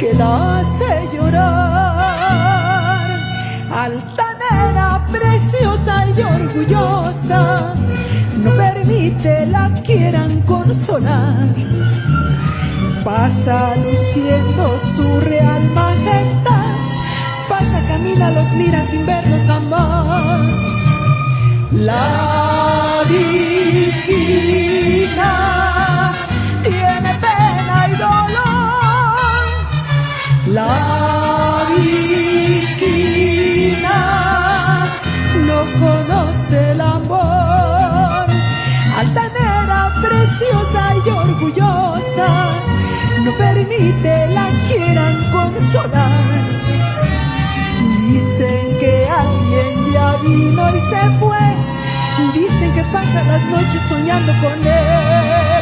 que la hace llorar. Altanera, preciosa y orgullosa, no permite la quieran consolar. Pasa luciendo su real majestad, pasa camina, los mira sin verlos jamás. La divina La divina no conoce el amor. Altanera, preciosa y orgullosa, no permite la quieran consolar. Dicen que alguien ya vino y se fue. Dicen que pasa las noches soñando con él.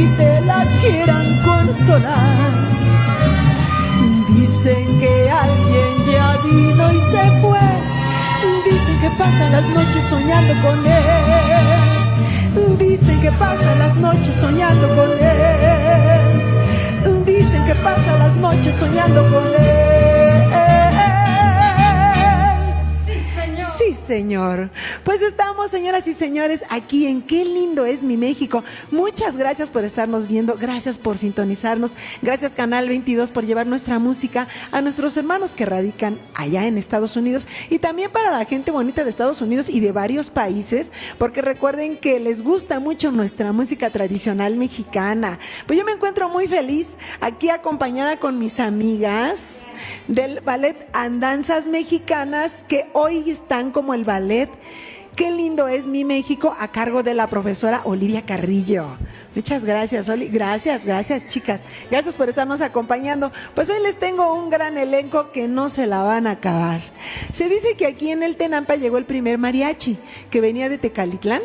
Permite la quieran consolar. Dicen que alguien ya vino y se fue. Dicen que pasan las noches soñando con él. Dicen que pasan las noches soñando con él. Dicen que pasan las noches soñando con él. Señor. Pues estamos, señoras y señores, aquí en Qué lindo es mi México. Muchas gracias por estarnos viendo, gracias por sintonizarnos, gracias Canal 22 por llevar nuestra música a nuestros hermanos que radican allá en Estados Unidos y también para la gente bonita de Estados Unidos y de varios países, porque recuerden que les gusta mucho nuestra música tradicional mexicana. Pues yo me encuentro muy feliz aquí acompañada con mis amigas del ballet Andanzas Mexicanas que hoy están como el ballet Qué lindo es mi México a cargo de la profesora Olivia Carrillo. Muchas gracias, Oli. Gracias, gracias, chicas. Gracias por estarnos acompañando. Pues hoy les tengo un gran elenco que no se la van a acabar. Se dice que aquí en el Tenampa llegó el primer mariachi que venía de Tecalitlán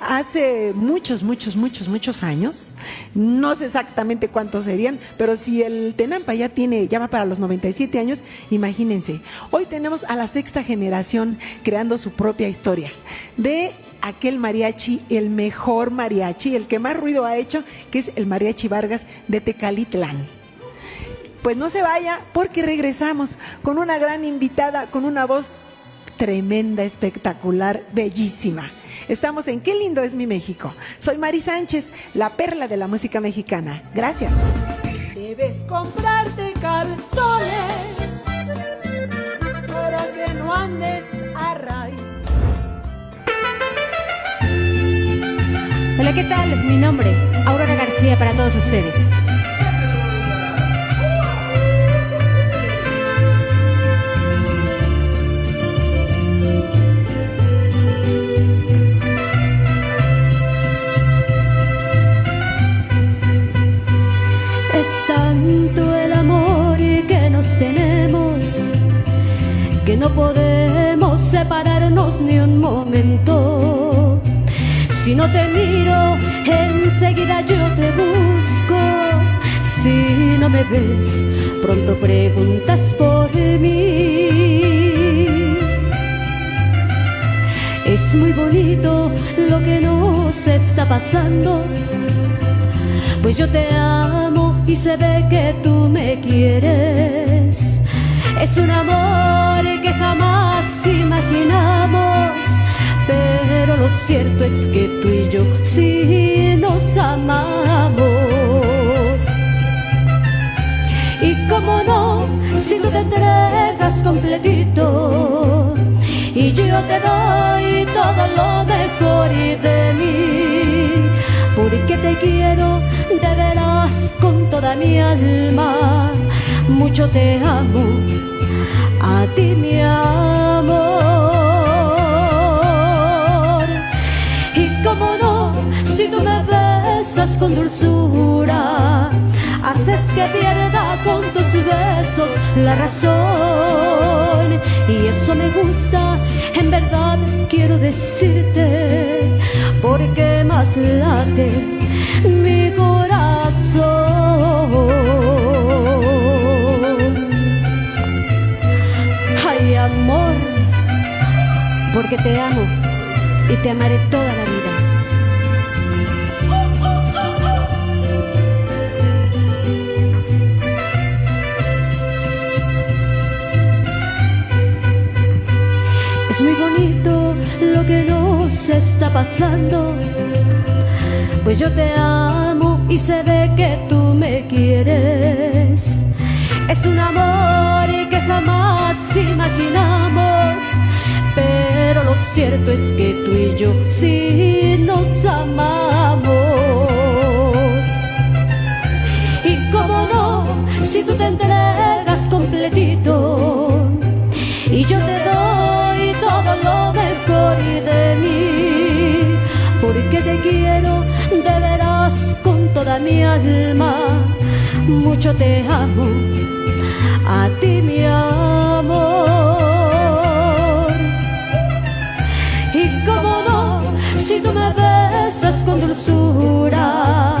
hace muchos, muchos, muchos, muchos años. No sé exactamente cuántos serían, pero si el Tenampa ya tiene, ya va para los 97 años, imagínense. Hoy tenemos a la sexta generación creando su propia historia de aquel mariachi, el mejor mariachi, el que más ruido ha hecho, que es el mariachi Vargas de Tecalitlán. Pues no se vaya porque regresamos con una gran invitada, con una voz tremenda, espectacular, bellísima. Estamos en Qué lindo es mi México. Soy Mari Sánchez, la perla de la música mexicana. Gracias. Debes comprarte calzones para que no andes a raíz. Hola, ¿qué tal? Mi nombre, Aurora García para todos ustedes. No podemos separarnos ni un momento. Si no te miro, enseguida yo te busco. Si no me ves, pronto preguntas por mí. Es muy bonito lo que nos está pasando, pues yo te amo y se ve que tú me quieres. Es un amor que jamás imaginamos, pero lo cierto es que tú y yo sí nos amamos. Y cómo no, si tú te entregas completito y yo te doy todo lo mejor de mí, porque te quiero de veras con toda mi alma, mucho te amo, a ti mi amor. si tú me besas con dulzura, haces que pierda con tus besos la razón. Y eso me gusta, en verdad quiero decirte, porque más late te amo y te amaré toda la vida. que nos está pasando. Pues yo te amo y se ve que tú me quieres. Es un amor que jamás imaginamos. Cierto es que tú y yo sí nos amamos. Y cómo no, si tú te entregas completito y yo te doy todo lo mejor de mí, porque te quiero de veras con toda mi alma, mucho te amo, a ti mi amor. Tú me besas con dulzura,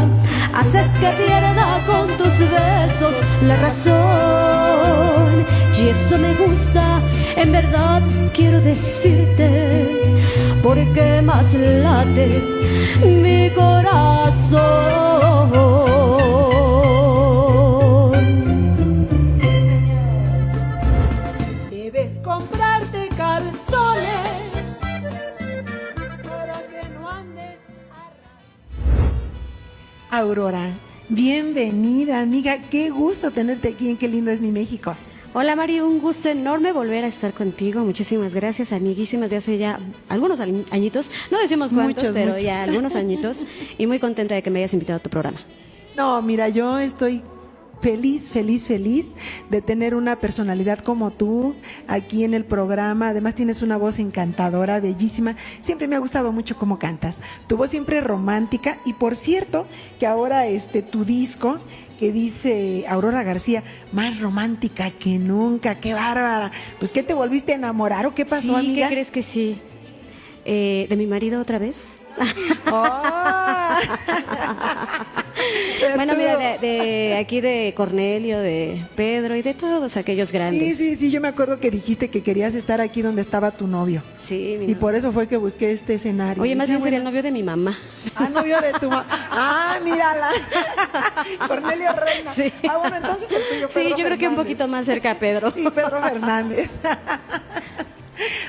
haces que pierda con tus besos la razón. Y eso me gusta en verdad quiero decirte, porque más late mi corazón. Aurora, bienvenida, amiga. Qué gusto tenerte aquí en Qué lindo es mi México. Hola Mari, un gusto enorme volver a estar contigo. Muchísimas gracias, amiguísimas de hace ya algunos añitos. No decimos cuántos, pero ya algunos añitos. Y muy contenta de que me hayas invitado a tu programa. No, mira, yo estoy feliz, feliz, feliz de tener una personalidad como tú aquí en el programa. Además tienes una voz encantadora, bellísima. Siempre me ha gustado mucho cómo cantas. Tu voz siempre romántica y por cierto que ahora este tu disco que dice Aurora García, más romántica que nunca, qué bárbara. Pues ¿qué te volviste a enamorar o qué pasó, sí, ¿Qué crees que sí? Eh, ¿De mi marido otra vez? Oh. bueno, mira, de, aquí de Cornelio, de Pedro y de todos aquellos grandes. Sí, sí, sí, yo me acuerdo que dijiste que querías estar aquí donde estaba tu novio. Sí, Y por eso fue que busqué este escenario. Oye, más bien sería el novio de mi mamá. Ah, novio de tu mamá. Ah, mírala. Cornelio Reina. Sí. Ah, bueno, entonces el tuyo, Pedro Sí, yo creo que un poquito más cerca a Pedro. Y Pedro Fernández.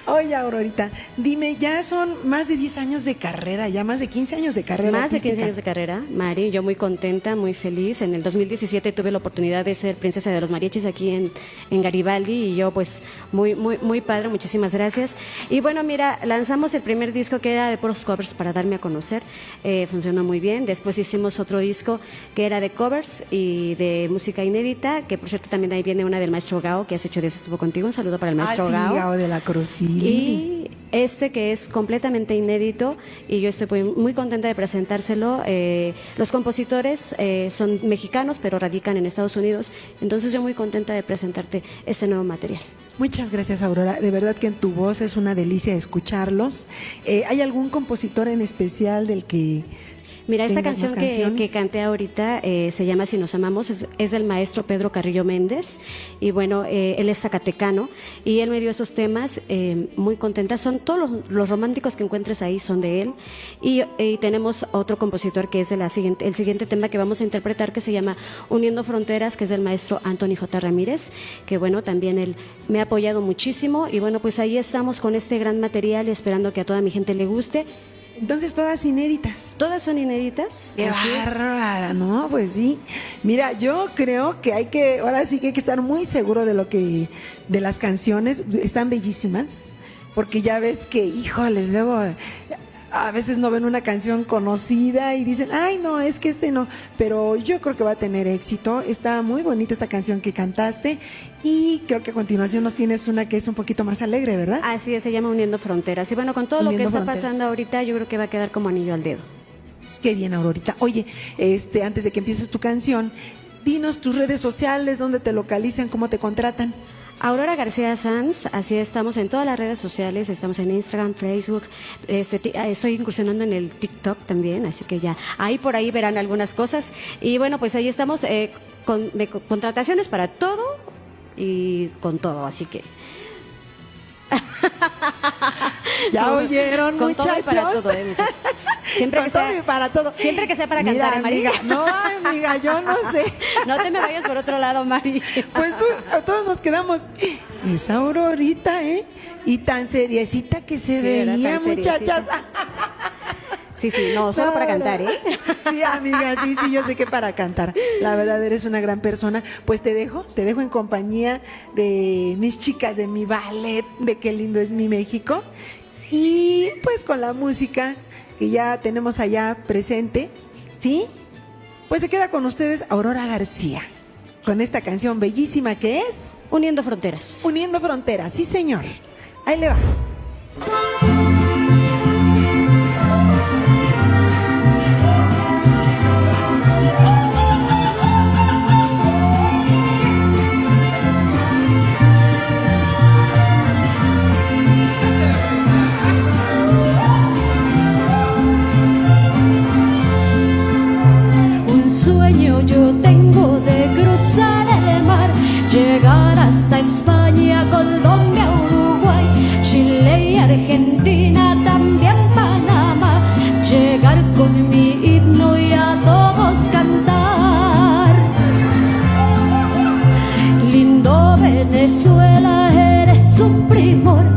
Oye, Aurorita, dime, ya son más de 10 años de carrera, ya más de 15 años de carrera. Más de 15 años de carrera, Mari, yo muy contenta, muy feliz. En el 2017 tuve la oportunidad de ser princesa de los mariachis aquí en, en Garibaldi y yo pues muy, muy, muy padre, muchísimas gracias. Y bueno, mira, lanzamos el primer disco que era de puros covers para darme a conocer, eh, funcionó muy bien. Después hicimos otro disco que era de covers y de música inédita, que por cierto también ahí viene una del maestro Gao, que has hecho de eso estuvo contigo. Un saludo para el maestro ah, sí, Gao. de la Cruz, sí. Y este que es completamente inédito y yo estoy muy contenta de presentárselo. Eh, los compositores eh, son mexicanos pero radican en Estados Unidos, entonces yo muy contenta de presentarte este nuevo material. Muchas gracias, Aurora. De verdad que en tu voz es una delicia escucharlos. Eh, ¿Hay algún compositor en especial del que Mira, esta canción que, que, canté ahorita eh, se llama Si nos amamos, es, del maestro Pedro Carrillo Méndez y bueno, eh, él es zacatecano y él me dio esos temas eh, muy contenta. Son todos los, románticos que encuentres ahí son de él y, tenemos otro compositor que es de la siguiente, el siguiente tema que vamos a interpretar que se llama Uniendo Fronteras, que es del maestro Anthony J. Ramírez, que bueno, también él me ha apoyado muchísimo y bueno, pues ahí estamos con este gran material esperando que a toda mi gente le guste Entonces todas inéditas. Todas son inéditas. Qué bárbara, ¿no? Pues sí. Mira, yo creo que hay que, ahora sí que hay que estar muy seguro de lo que, de las canciones, están bellísimas, porque ya ves que, híjoles, luego a veces no ven una canción conocida y dicen, ay, no, es que este no, pero yo creo que va a tener éxito. Está muy bonita esta canción que cantaste y creo que a continuación nos tienes una que es un poquito más alegre, ¿verdad? Así es, se llama Uniendo Fronteras. Y bueno, con todo lo que está Fronteras. pasando ahorita, yo creo que va a quedar como anillo al dedo. Qué bien, Aurorita. Oye, este, antes de que empieces tu canción, dinos tus redes sociales, dónde te localizan, cómo te contratan. Aurora García Sanz, así estamos en todas las redes sociales, estamos en Instagram, Facebook, este, eh, estoy incursionando en el TikTok también, así que ya ahí por ahí verán algunas cosas. Y bueno, pues ahí estamos eh, con, de contrataciones para todo y con todo, así que Ya oyeron, con todo y para todo, eh, muchachos. Siempre que sea- para todo. siempre que sea para Mira, cantar, ¿eh, Mari? amiga, no, amiga, yo no sé. no te me vayas por otro lado, Mari. Pues tú, todos nos quedamos. Esa Aurorita, ¿eh? Y tan seriecita que se Sí, veía, muchachas. Sí, sí, no, solo para cantar. ¿eh? Sí, amiga, sí, sí, yo sé que para cantar. La verdad, eres una gran persona. Pues te dejo, te dejo en compañía de mis chicas de mi ballet, de qué lindo es mi México. Y pues con la música que ya tenemos allá presente, ¿sí? Pues se queda con ustedes Aurora García, con esta canción bellísima que es Uniendo fronteras. Uniendo Fronteras. Sí, señor. Ahí le va. Primor.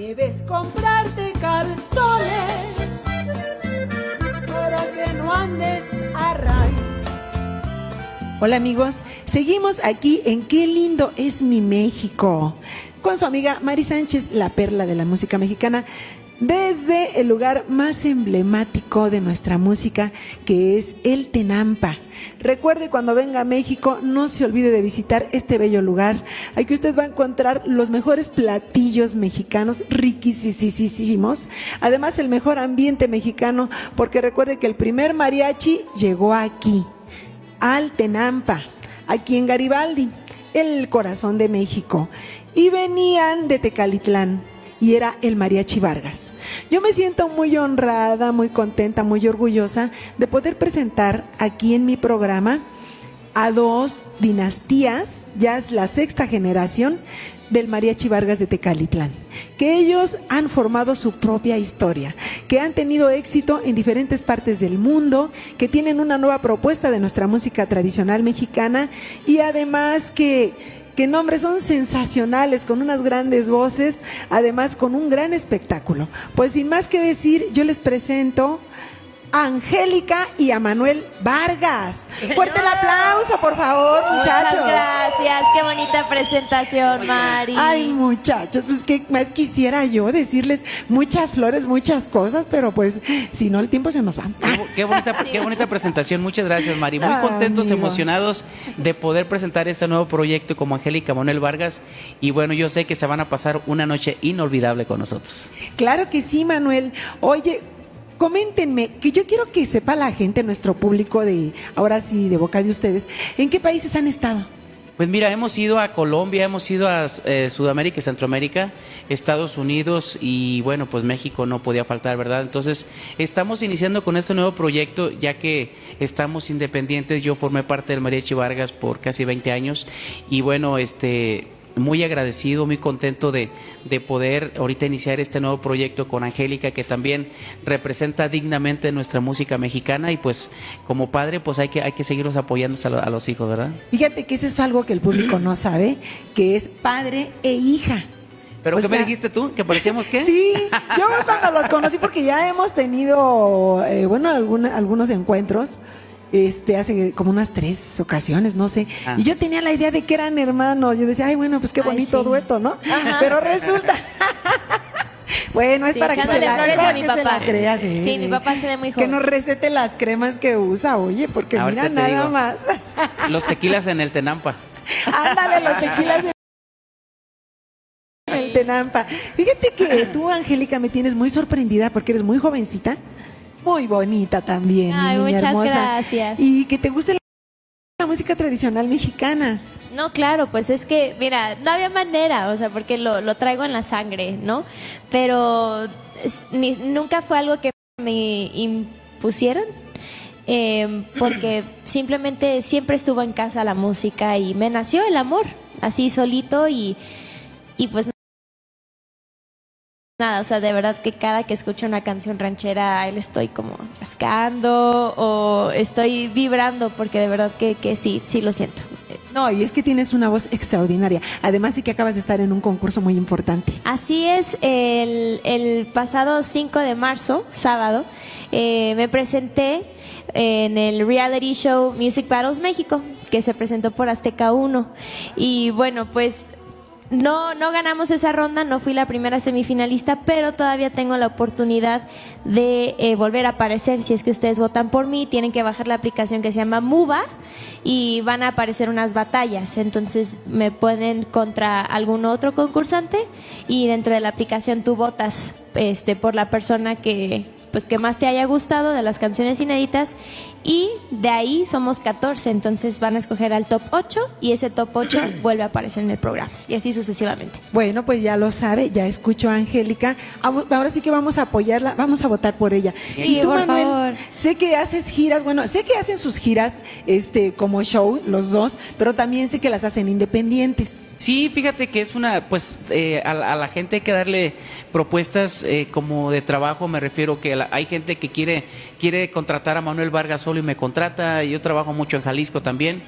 Debes comprarte calzones para que no andes a. Hola amigos, seguimos aquí en Qué lindo es mi México con su amiga Mari Sánchez, la perla de la música mexicana, desde el lugar más emblemático de nuestra música, que es el Tenampa. Recuerde cuando venga a México, no se olvide de visitar este bello lugar. Aquí usted va a encontrar los mejores platillos mexicanos, riquísimos. Además, el mejor ambiente mexicano, porque recuerde que el primer mariachi llegó aquí al Tenampa, aquí en Garibaldi, el corazón de México. Y venían de Tecalitlán y era el Mariachi Vargas. Yo me siento muy honrada, muy contenta, muy orgullosa de poder presentar aquí en mi programa a dos dinastías, ya es la sexta generación del Mariachi Vargas de Tecalitlán, que ellos han formado su propia historia, que han tenido éxito en diferentes partes del mundo, que tienen una nueva propuesta de nuestra música tradicional mexicana y además que que nombres son sensacionales, con unas grandes voces, además con un gran espectáculo. Pues sin más que decir, yo les presento Angélica y a Manuel Vargas. Fuerte el aplauso, por favor, muchachos. Muchas gracias, qué bonita presentación, Mari. Ay, muchachos, pues qué más quisiera yo decirles muchas flores, muchas cosas, pero pues si no el tiempo se nos va. Qué, qué bonita, qué bonita presentación, muchas gracias, Mari. Muy Ah, contentos, amigo. emocionados de poder presentar este nuevo proyecto como Angélica Manuel Vargas. Y bueno, yo sé que se van a pasar una noche inolvidable con nosotros. Claro que sí, Manuel. Oye, coméntenme, que yo quiero que sepa la gente, nuestro público de, ahora sí, de boca de ustedes, ¿en qué países han estado? Pues mira, hemos ido a Colombia, hemos ido a eh, Sudamérica y Centroamérica, Estados Unidos y bueno, pues México no podía faltar, ¿verdad? Entonces, estamos iniciando con este nuevo proyecto ya que estamos independientes. Yo formé parte del Mariachi Vargas por casi 20 años y bueno, este muy agradecido, muy contento de, de poder ahorita iniciar este nuevo proyecto con Angélica, que también representa dignamente nuestra música mexicana y pues como padre pues hay que, hay que seguirlos apoyando a, lo- a los hijos, ¿verdad? Fíjate que eso es algo que el público no sabe, que es padre e hija. ¿Pero O qué me dijiste tú? ¿Que parecíamos qué? Sí, yo cuando los conocí, porque ya hemos tenido, eh, bueno, alguna- algunos encuentros, este, hace como unas tres ocasiones, no sé. Ah. Y yo tenía la idea de que eran hermanos. Yo decía, ay, bueno, pues qué Ay, bonito sí. dueto, ¿no? Pero resulta. bueno, es para que se la, flores a mi que se papá. la creas, ¿eh? Sí, mi papá se ve muy Que joven. nos recete las cremas que usa, oye, porque Ahorita mira nada digo. más. Los tequilas en el Tenampa. Ándale, los tequilas en el Tenampa. Fíjate que tú, Angélica, me tienes muy sorprendida porque eres muy jovencita, muy bonita también, mi Ay, niña muchas hermosa. gracias. Y que te guste la, la música tradicional mexicana. No, claro, pues es que, mira, no había manera, o sea, porque lo, lo traigo en la sangre, ¿no? Pero es- ni- nunca fue algo que me impusieron, eh, porque simplemente siempre estuvo en casa la música y me nació el amor, así solito y, y pues nada, o sea, de verdad que cada que escucho una canción ranchera, él estoy como rascando o estoy vibrando, porque de verdad que, que sí, sí lo siento. No, y es que tienes una voz extraordinaria. Además, sí que acabas de estar en un concurso muy importante. Así es, el, el pasado 5 de marzo, sábado, eh, me presenté en el reality show Music Battles México, que se presentó por Azteca 1. Y bueno, pues no, no ganamos esa ronda, no fui la primera semifinalista, pero todavía tengo la oportunidad de eh, volver a aparecer. Si es que ustedes votan por mí, tienen que bajar la aplicación que se llama Muba y van a aparecer unas batallas. Entonces me ponen contra algún otro concursante y dentro de la aplicación tú votas este, por la persona que, pues, que más te haya gustado de las canciones inéditas y de ahí somos 14, entonces van a escoger al top 8 y ese top 8 vuelve a aparecer en el programa y así sucesivamente. Bueno, pues ya lo sabe, ya escucho a Angélica. Ahora sí que vamos a apoyarla, vamos a votar por ella. Sí, y tú, por Manuel, favor. sé que haces giras, bueno, sé que hacen sus giras este como show, los dos, pero también sé que las hacen independientes. Sí, fíjate que es una, pues eh, a, la- a la gente hay que darle propuestas eh, como de trabajo, me refiero que la- hay gente que quiere, quiere contratar a Manuel Vargas solo y me contrata, yo trabajo mucho en Jalisco también.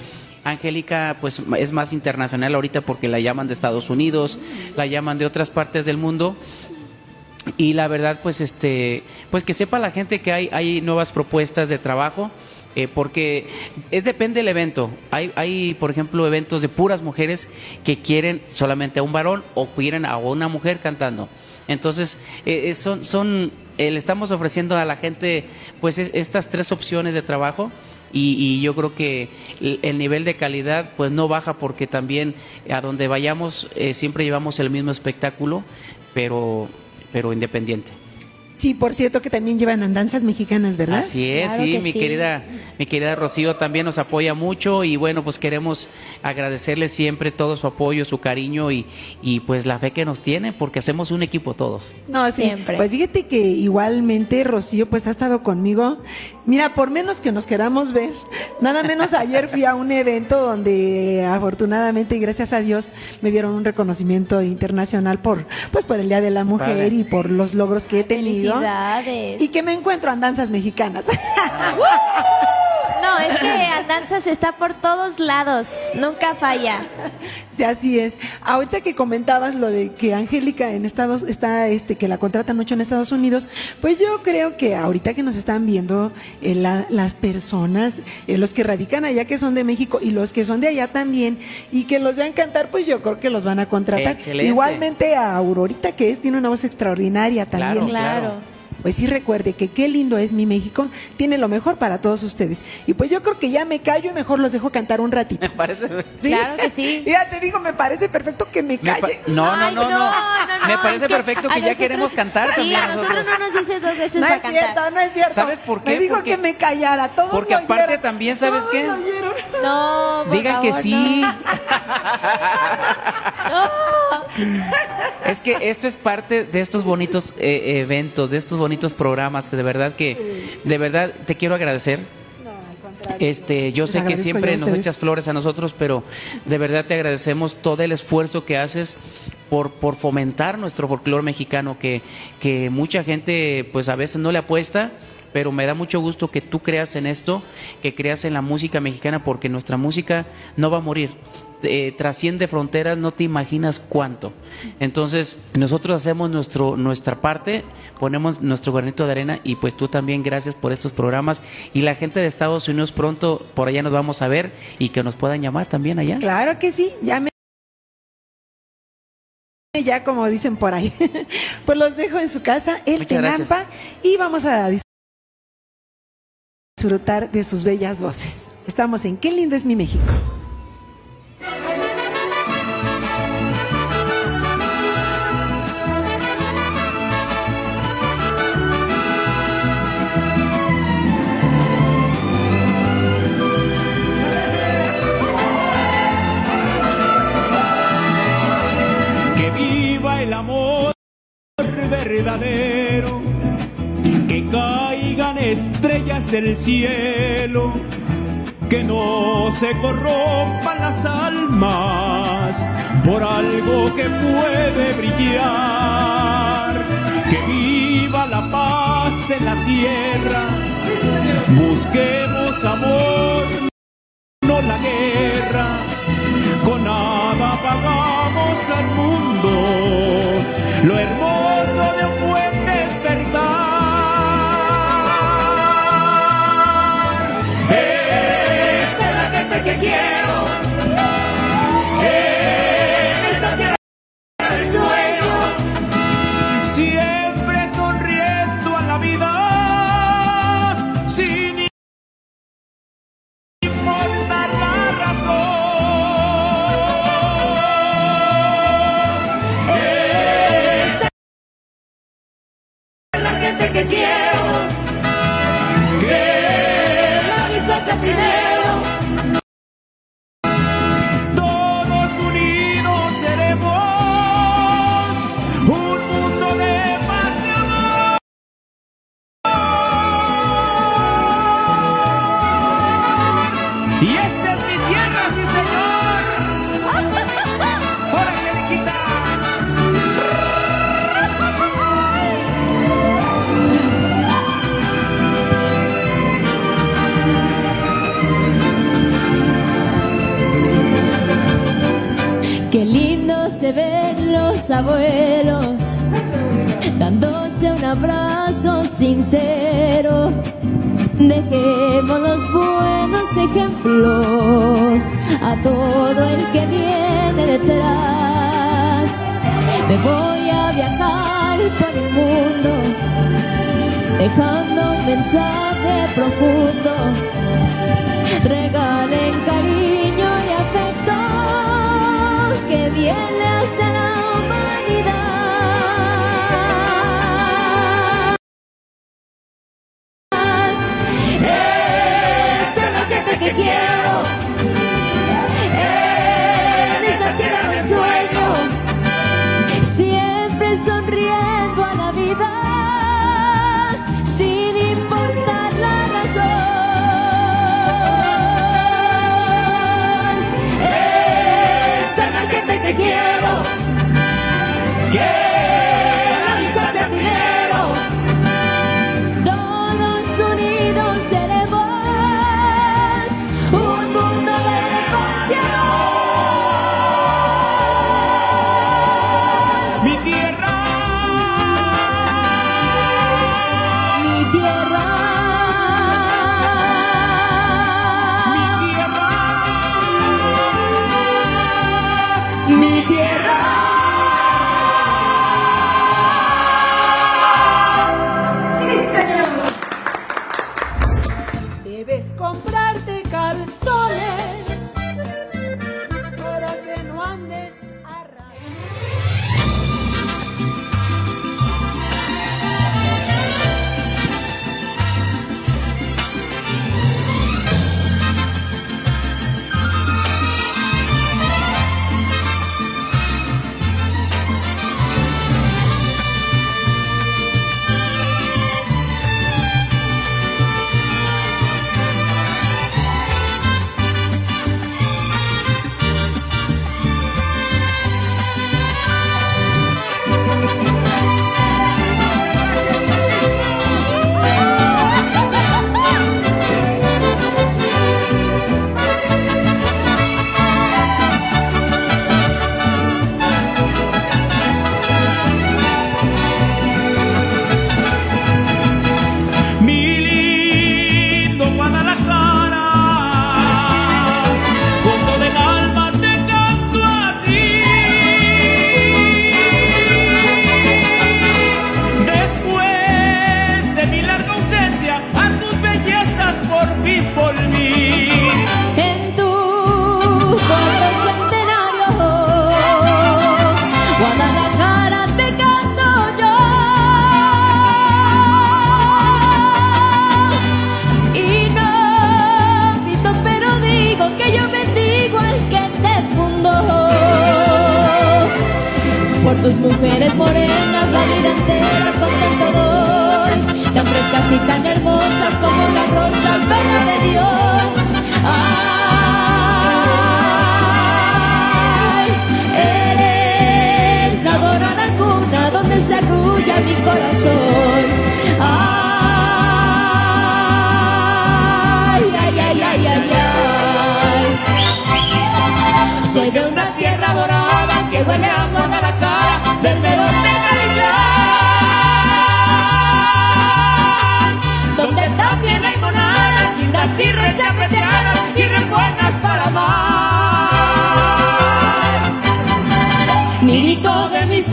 Angélica pues es más internacional ahorita porque la llaman de Estados Unidos, la llaman de otras partes del mundo y la verdad pues este pues que sepa la gente que hay hay nuevas propuestas de trabajo eh, porque es depende del evento. Hay, hay, por ejemplo, eventos de puras mujeres que quieren solamente a un varón o quieren a una mujer cantando. Entonces, eh, eh, son, son le estamos ofreciendo a la gente pues estas tres opciones de trabajo. Y, y, yo creo que el nivel de calidad pues no baja porque también a donde vayamos siempre llevamos el mismo espectáculo, pero, pero independiente. Sí, por cierto que también llevan andanzas mexicanas, ¿verdad? Así es, sí, mi querida, mi querida Rocío también nos apoya mucho y bueno, pues queremos agradecerle siempre todo su apoyo, su cariño y, y pues la fe que nos tiene, porque hacemos un equipo todos. No, siempre. Pues fíjate que igualmente Rocío pues ha estado conmigo. Mira, por menos que nos queramos ver, nada menos ayer fui a un evento donde afortunadamente y gracias a Dios me dieron un reconocimiento internacional por pues por el Día de la Mujer y por los logros que he tenido. Y que me encuentro andanzas mexicanas. No, es que Andanzas está por todos lados, nunca falla. Sí, así es. Ahorita que comentabas lo de que Angélica en Estados está este que la contratan mucho en Estados Unidos, pues yo creo que ahorita que nos están viendo eh, las personas, eh, los que radican allá que son de México y los que son de allá también y que los vean cantar, pues yo creo que los van a contratar. Igualmente a Aurorita que es tiene una voz extraordinaria también. claro pues sí recuerde que qué lindo es mi México, tiene lo mejor para todos ustedes. Y pues yo creo que ya me callo y mejor los dejo cantar un ratito. Me parece. Claro que sí. Ya te digo, me parece perfecto que me calle. no, no, no, no, Me parece perfecto que, ya queremos cantar sí, también. a nosotros, no nos dices dos veces no para es Cierto, no es cierto. ¿Sabes por qué? Me dijo que me callara. Todos Porque aparte también, ¿sabes qué? No, por Digan que sí. Es que esto es parte de estos bonitos eh, eventos, de estos bonitos programas que de verdad que, de verdad te quiero agradecer. Este, yo sé que siempre nos echas flores a nosotros, pero de verdad te agradecemos todo el esfuerzo que haces por, por fomentar nuestro folclore mexicano, que, que mucha gente pues a veces no le apuesta, pero me da mucho gusto que tú creas en esto, que creas en la música mexicana, porque nuestra música no va a morir. Eh, trasciende fronteras, no te imaginas cuánto. Entonces, nosotros hacemos nuestro, nuestra parte, ponemos nuestro granito de arena y pues tú también gracias por estos programas y la gente de Estados Unidos pronto por allá nos vamos a ver y que nos puedan llamar también allá. Claro que sí, llame ya como dicen por ahí. pues los dejo en su casa, el Tenampa, y vamos a disfrutar de sus bellas voces. Estamos en Qué lindo es mi México. Verdadero, que caigan estrellas del cielo que no se corrompan las almas por algo que puede brillar. Que viva la paz en la tierra, busquemos amor, no la guerra. Con nada pagamos al mundo quiero.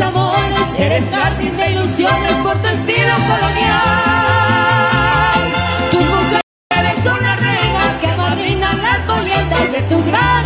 amores, eres jardín de ilusiones por tu estilo colonial. Tus mujeres son las reinas que madrinan las boliendas de tu gran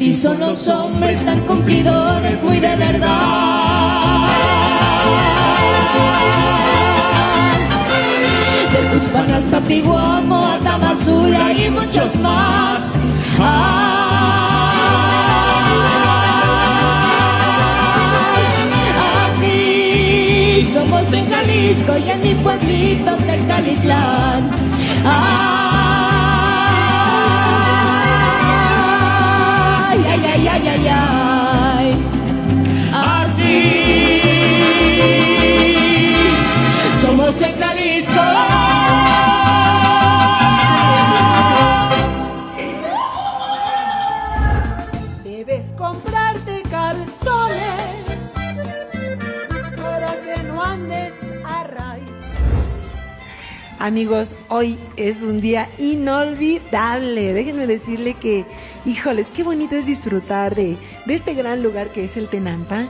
ti son los hombres tan cumplidores, muy de verdad. De Cuchpan hasta Piguamo, a Tamazula y muchos más. Ah, así somos en Jalisco y en mi pueblitos de Calitlán. Ah, ay, ay, ay. Así somos en Jalisco. Debes comprarte calzones para que no andes a raíz. Amigos, hoy es un día inolvidable. Déjenme decirle que híjoles, qué bonito es disfrutar de, este gran lugar que es el Tenampa,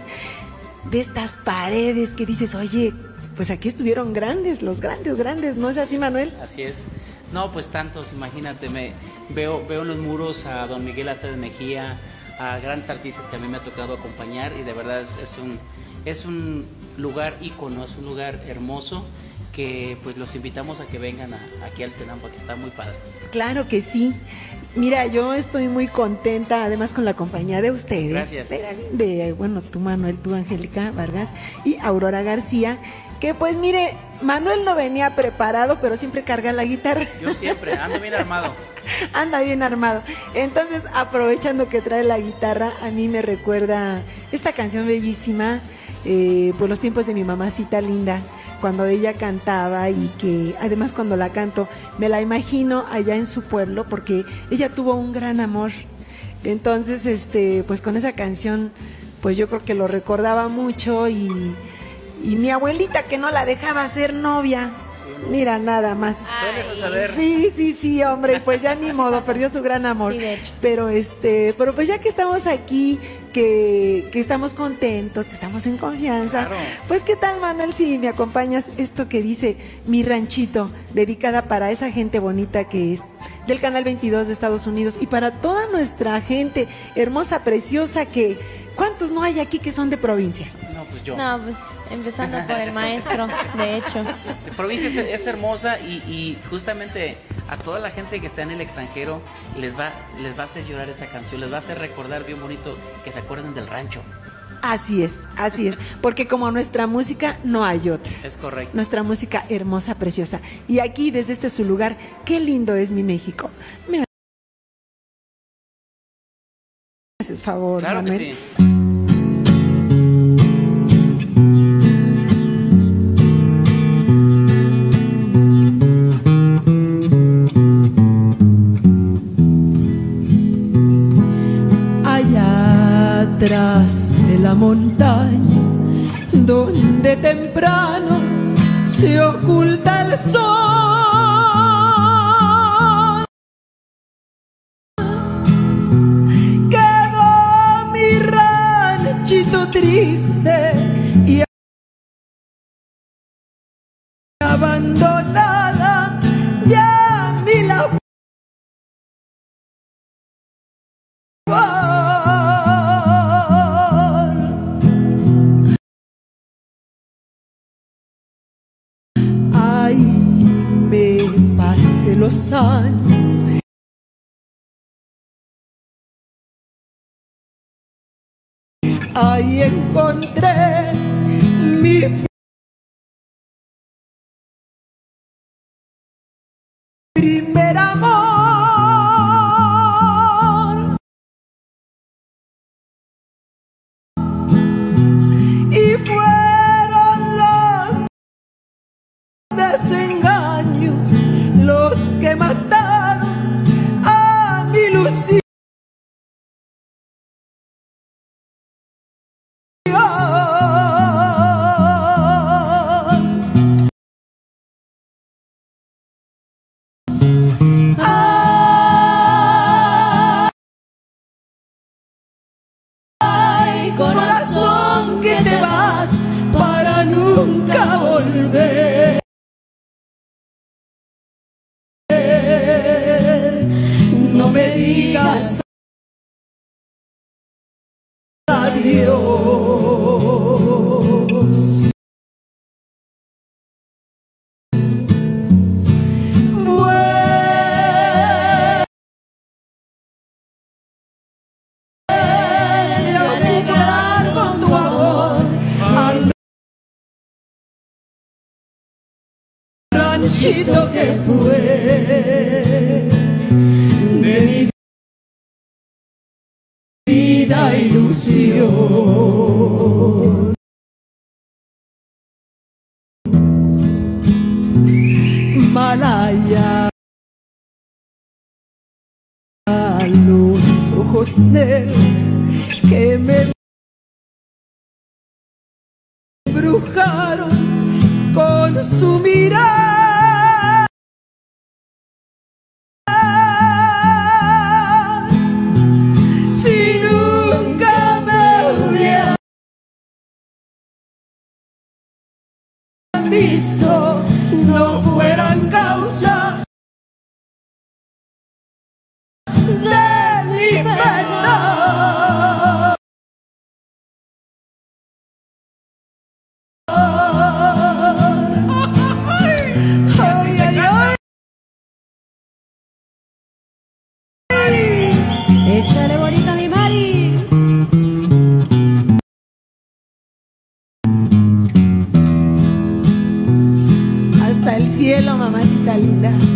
de estas paredes que dices, oye, pues aquí estuvieron grandes, los grandes, grandes, ¿no es así, Manuel? Así es. No, pues tantos, imagínate, me veo, veo en los muros a don Miguel Aceves Mejía, a grandes artistas que a mí me ha tocado acompañar y de verdad es, es un, es un lugar ícono, es un lugar hermoso que pues los invitamos a que vengan a- aquí al Tenampa, que está muy padre. Claro que sí. Mira, yo estoy muy contenta, además con la compañía de ustedes. Gracias. De, de, bueno, tú Manuel, tú Angélica Vargas y Aurora García, que pues mire, Manuel no venía preparado, pero siempre carga la guitarra. Yo siempre ando bien armado. Anda bien armado. Entonces, aprovechando que trae la guitarra, a mí me recuerda esta canción bellísima, eh, por los tiempos de mi mamacita linda, cuando ella cantaba y que además cuando la canto, me la imagino allá en su pueblo, porque ella tuvo un gran amor. Entonces, este, pues con esa canción, pues yo creo que lo recordaba mucho y, y mi abuelita que no la dejaba ser novia. Mira, nada más. Suele suceder. Sí, sí, sí, hombre, y pues ya ni modo, perdió su gran amor. Sí, de hecho. Pero este, pero pues ya que estamos aquí, que, que estamos contentos, que estamos en confianza, Claro. pues qué tal Manuel si me acompañas esto que dice Mi ranchito, dedicada para esa gente bonita que es del canal 22 de Estados Unidos y para toda nuestra gente hermosa, preciosa que ¿cuántos no hay aquí que son de provincia? No, pues yo. No, pues empezando por el maestro, de hecho. La provincia es, es hermosa y, y justamente a toda la gente que está en el extranjero les va, les va a hacer llorar esta canción, les va a hacer recordar bien bonito que se acuerden del rancho. Así es, así es, porque como nuestra música no hay otra. Es correcto. nuestra música hermosa, preciosa. Y aquí, desde este su lugar, qué lindo es mi México. Me haces favor, Claro que sí. Ahí encontré mi primer amor. Al ranchito que fue Malaya, los ojos negros que me brujaron con su mirada. Visto, cielo,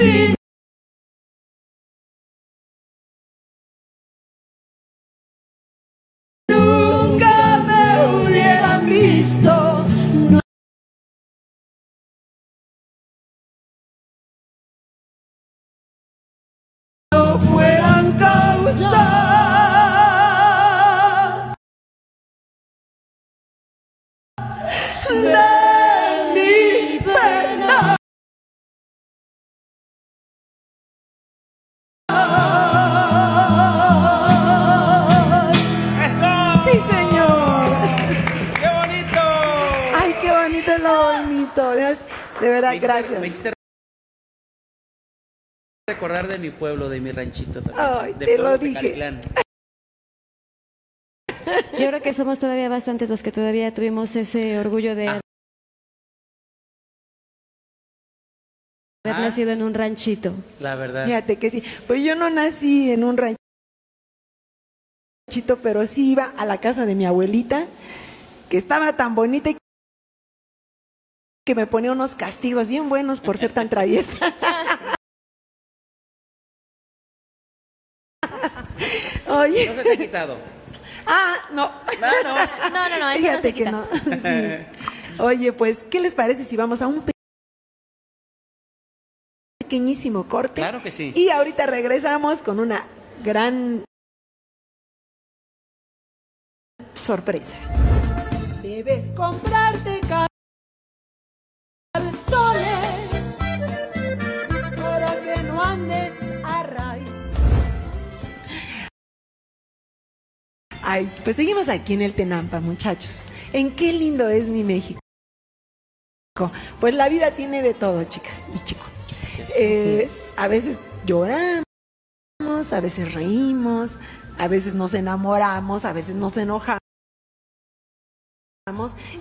Si De verdad, Me hiciste- gracias. Me hiciste recordar de mi pueblo, de mi ranchito también. Ay, de te lo Pueblo dije. Tecalitlán. Yo creo que somos todavía bastantes los que todavía tuvimos ese orgullo de haber Ah. nacido en un ranchito. La verdad. Fíjate que sí. Pues yo no nací en un ranchito, pero sí iba a la casa de mi abuelita, que estaba tan bonita y que me ponía unos castigos bien buenos por ser tan traviesa. Oye, No se te ha quitado. ah, no. No. No, no, no, eso no Fíjate se que quita. no. Sí. Oye, pues, ¿qué les parece si vamos a un pe- pequeñísimo corte? Claro que sí. Y ahorita regresamos con una gran sorpresa. Debes comprarte Ay, pues seguimos aquí en el Tenampa, muchachos. ¿En qué lindo es mi México? Pues la vida tiene de todo, chicas y chicos. Así es. Eh, a veces lloramos, a veces reímos, a veces nos enamoramos, a veces nos enojamos.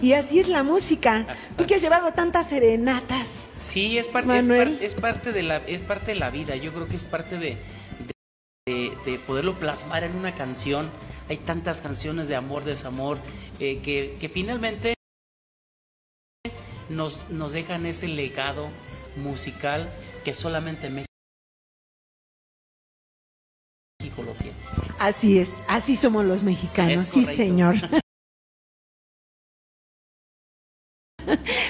Y así es la música. Así Tú que has llevado tantas serenatas. Sí, es parte, es, Manuel. par- es parte de la, es parte de la vida. Yo creo que es parte de, de, de- de poderlo plasmar en una canción. Hay tantas canciones de amor, desamor, eh, que, que finalmente nos, nos dejan ese legado musical que solamente México lo tiene. Así es, así somos los mexicanos, sí señor.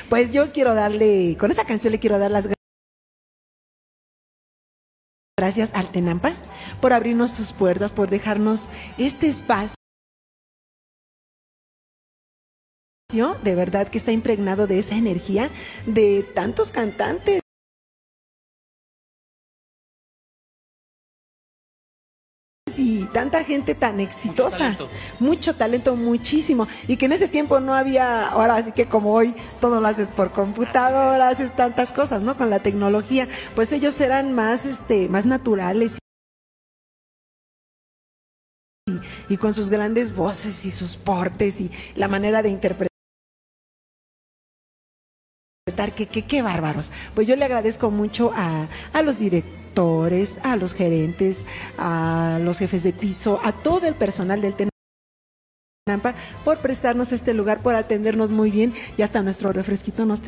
Pues yo quiero darle, con esta canción le quiero dar las gra- gracias al Tenampa por abrirnos sus puertas, por dejarnos este espacio. De verdad que está impregnado de esa energía de tantos cantantes. Y tanta gente tan exitosa, talento. mucho talento, muchísimo, y que en ese tiempo no había, ahora así que como hoy todo lo haces por computadora, haces tantas cosas, ¿no? Con la tecnología, pues ellos eran más, este, más naturales y, y con sus grandes voces y sus portes y la manera de interpretar. Que, que, qué bárbaros. Pues yo le agradezco mucho a, a los directores, a los gerentes, a los jefes de piso, a todo el personal del Tenampa por prestarnos este lugar, por atendernos muy bien y hasta nuestro refresquito nos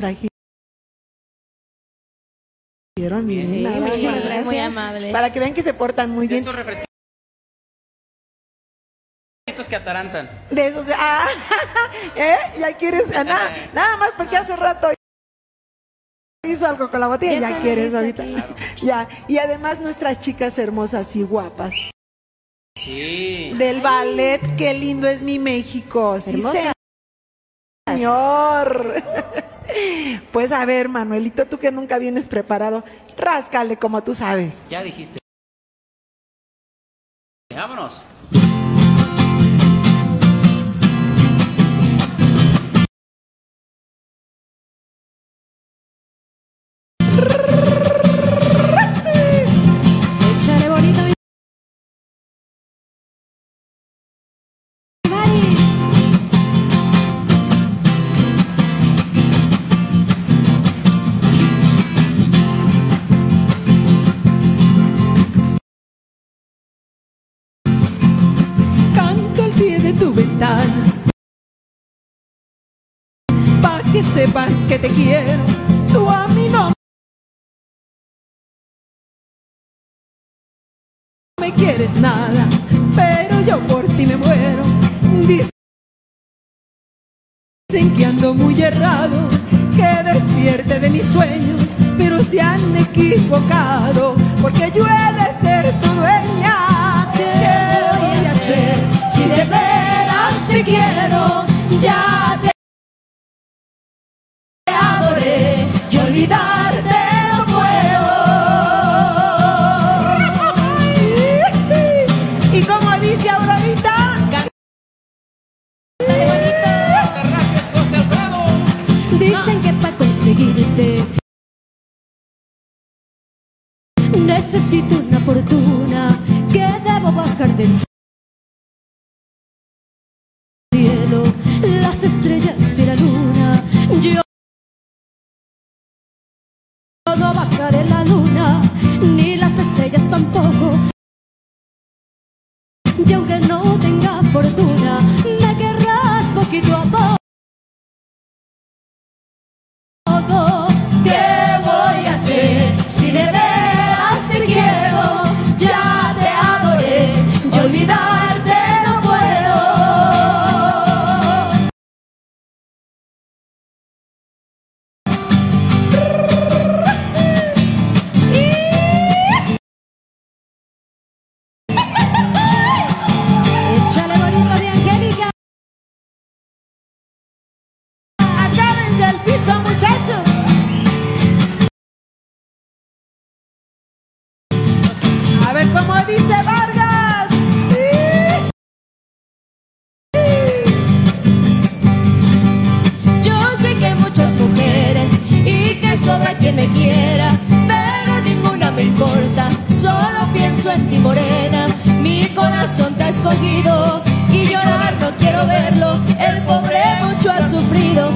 Sí, muchísimas más. gracias. Muy amable. Para que vean que se portan muy bien. esos refresquitos que atarantan. De esos, ah, ¿eh? Ya quieres, ah, nada, nada más porque hace rato hizo algo con la botella, Ya quieres ahorita. Ya, y además nuestras chicas hermosas y guapas. Sí. Del ballet, qué lindo es mi México. Sí, Hermosas. señor. Pues a ver, Manuelito, tú que nunca vienes preparado, ráscale como tú sabes. Ya dijiste. Vámonos. Sepas que te quiero. Tú a mí no me quieres nada, pero yo por ti me muero. Dicen que ando muy errado, que despierte de mis sueños, pero se han equivocado, porque yo he de ser tu dueña. ¿Qué voy a hacer si de veras te quiero? Ya te para conseguirte necesito una fortuna que debo bajar del cielo, las estrellas y la luna. Yo no bajaré la luna, ni las estrellas tampoco. Y aunque no tenga fortuna, me querrás poquito a poco. Sobra quien me quiera, pero ninguna me importa. Solo pienso en ti, morena. Mi corazón te ha escogido y llorar no quiero verlo. El pobre mucho ha sufrido,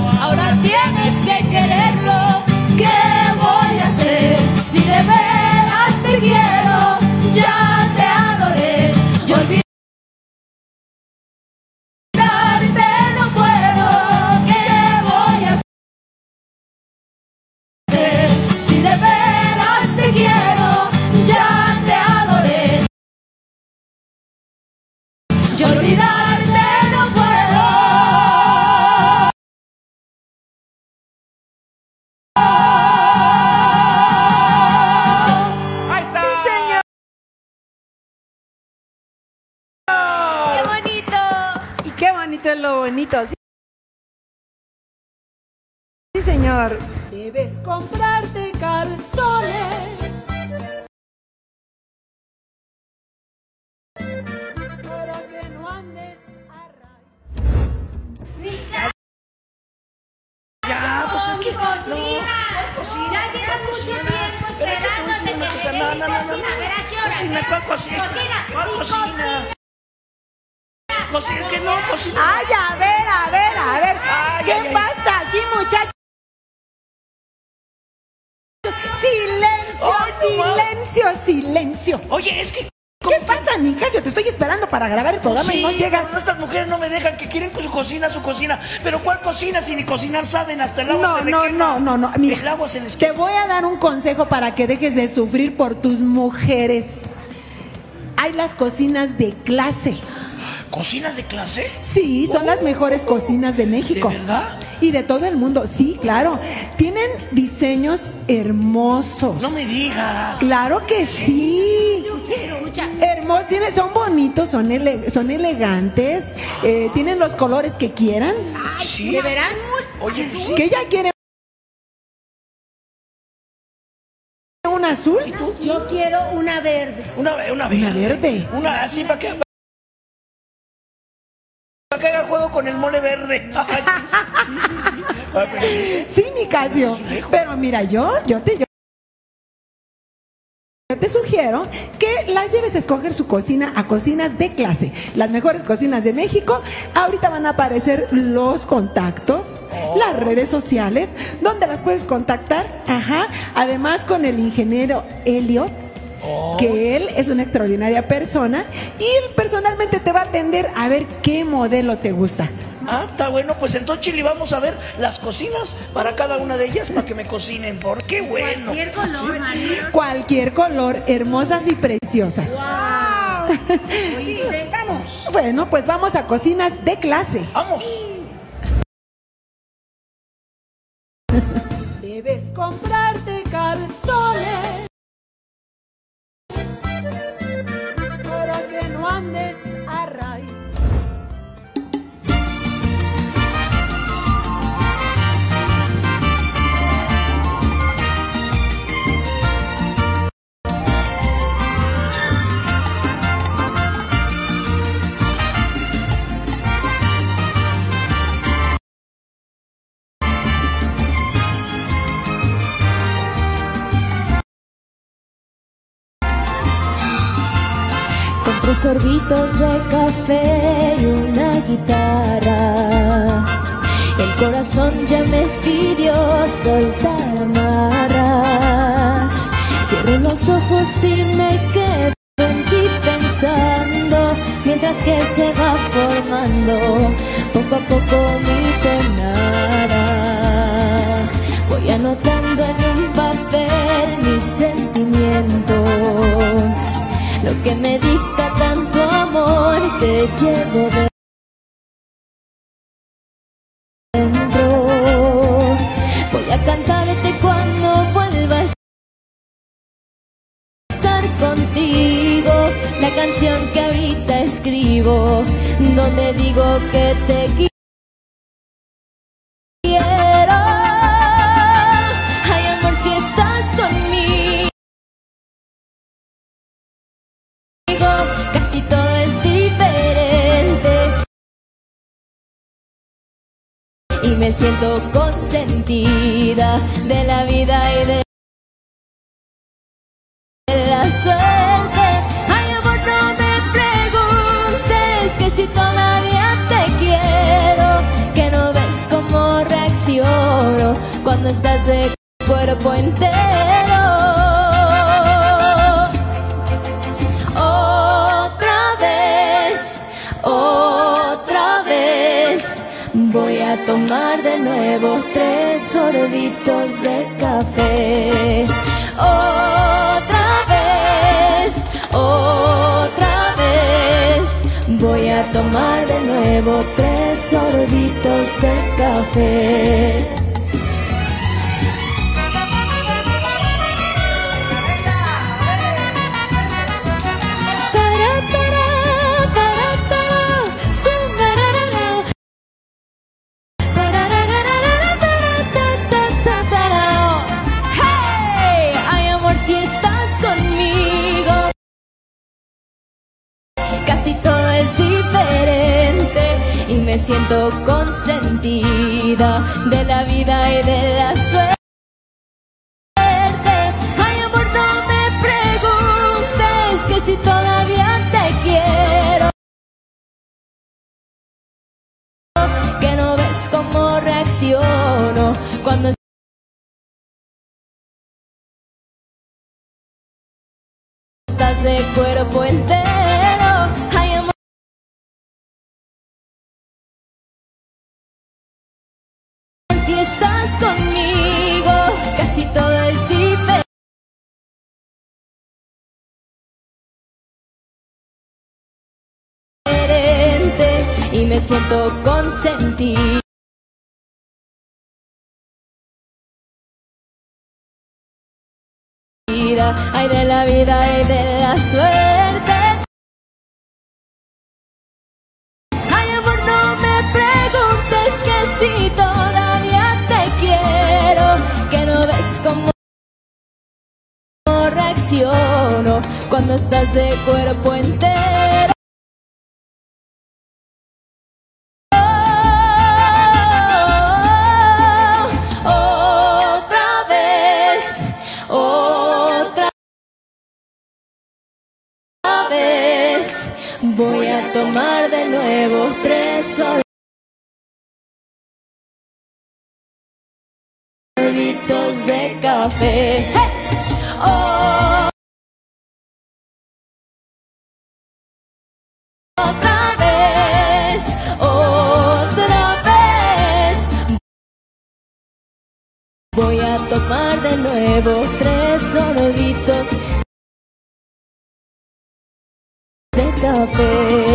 bonito. Sí, Sí, señor. Debes comprarte calzones. Para que no andes a pues cocina. Ver, ¿a qué hora? Cocina, ¿cuál cocina? Cocina, ¿Cuál mi cocina? Cocina, que no, cocina. Ay, a ver, a ver, a ver. Ay, ¿Qué ay, ay. pasa aquí, muchachos? Silencio, silencio, silencio. Oye, es que. ¿Qué pasa, Nicasio? Te estoy esperando para grabar el programa Sí, y no llegas. pero estas mujeres no me dejan que quieren con su cocina, su cocina. Pero ¿cuál cocina si ni cocinar saben? Hasta el agua No, se no, quema. no, no, no. Mira, El agua se les te voy a dar un consejo para que dejes de sufrir por tus mujeres. Hay las cocinas de clase. ¿Cocinas de clase? Sí, son las mejores cocinas de México. ¿De verdad? Y de todo el mundo. Sí, claro. Tienen diseños hermosos. No me digas. Claro que sí. Hermosos, tienen, son bonitos, son, ele- son elegantes, eh, tienen los colores que quieran. ¿Sí? ¿De veras? Oye, sí. Que ella quiere un azul. Yo quiero una verde. Una, una verde. Una verde. Una así para que. Para que haga juego con el mole verde. Sí, Nicasio. Pero mira, yo, yo te, yo te sugiero que las lleves a escoger su cocina a cocinas de clase. Las mejores cocinas de México. Ahorita van a aparecer los contactos, las redes sociales, donde las puedes contactar. Ajá. Además con el ingeniero Elliot. Que él es una extraordinaria persona y él personalmente te va a atender a ver qué modelo te gusta. Ah, está bueno, pues entonces Chili vamos a ver las cocinas para cada una de ellas para que me cocinen. ¿Por qué bueno? Cualquier color, María. Cualquier color, hermosas y preciosas. ¿Oíste? Vamos, Bueno, pues vamos a cocinas de clase. vamos. Debes comprarte calzones. Sorbitos de café y una guitarra. El corazón ya me pidió soltar amarras. Cierro los ojos y me quedo en ti pensando. Mientras que se va formando poco a poco mi tonada. Voy anotando en un papel mis sentimientos. Lo que me dicta tanto amor que llevo dentro. Voy a cantarte cuando vuelva a estar contigo. La canción que ahorita escribo, donde digo que te quiero. Me siento consentida de la vida y de la suerte. Ay, amor, no me preguntes que si todavía te quiero, que no ves cómo reacciono cuando estás de cuerpo entero. Voy a tomar de nuevo tres sorbitos de café. Otra vez, otra vez, voy a tomar de nuevo tres sorbitos de café. De la vida y de la suerte. Ay, amor, no me preguntes que si todavía te quiero. Que no ves cómo reacciono cuando estás de cuerpo entero. Me siento consentida. Ay, de la vida y de la suerte. Ay, amor, no me preguntes que si todavía te quiero, que no ves cómo reacciono cuando estás de cuerpo entero. Voy a tomar de nuevo tres sorbitos de café. Oh, otra vez, otra vez. Voy a tomar de nuevo tres sorbitos de café.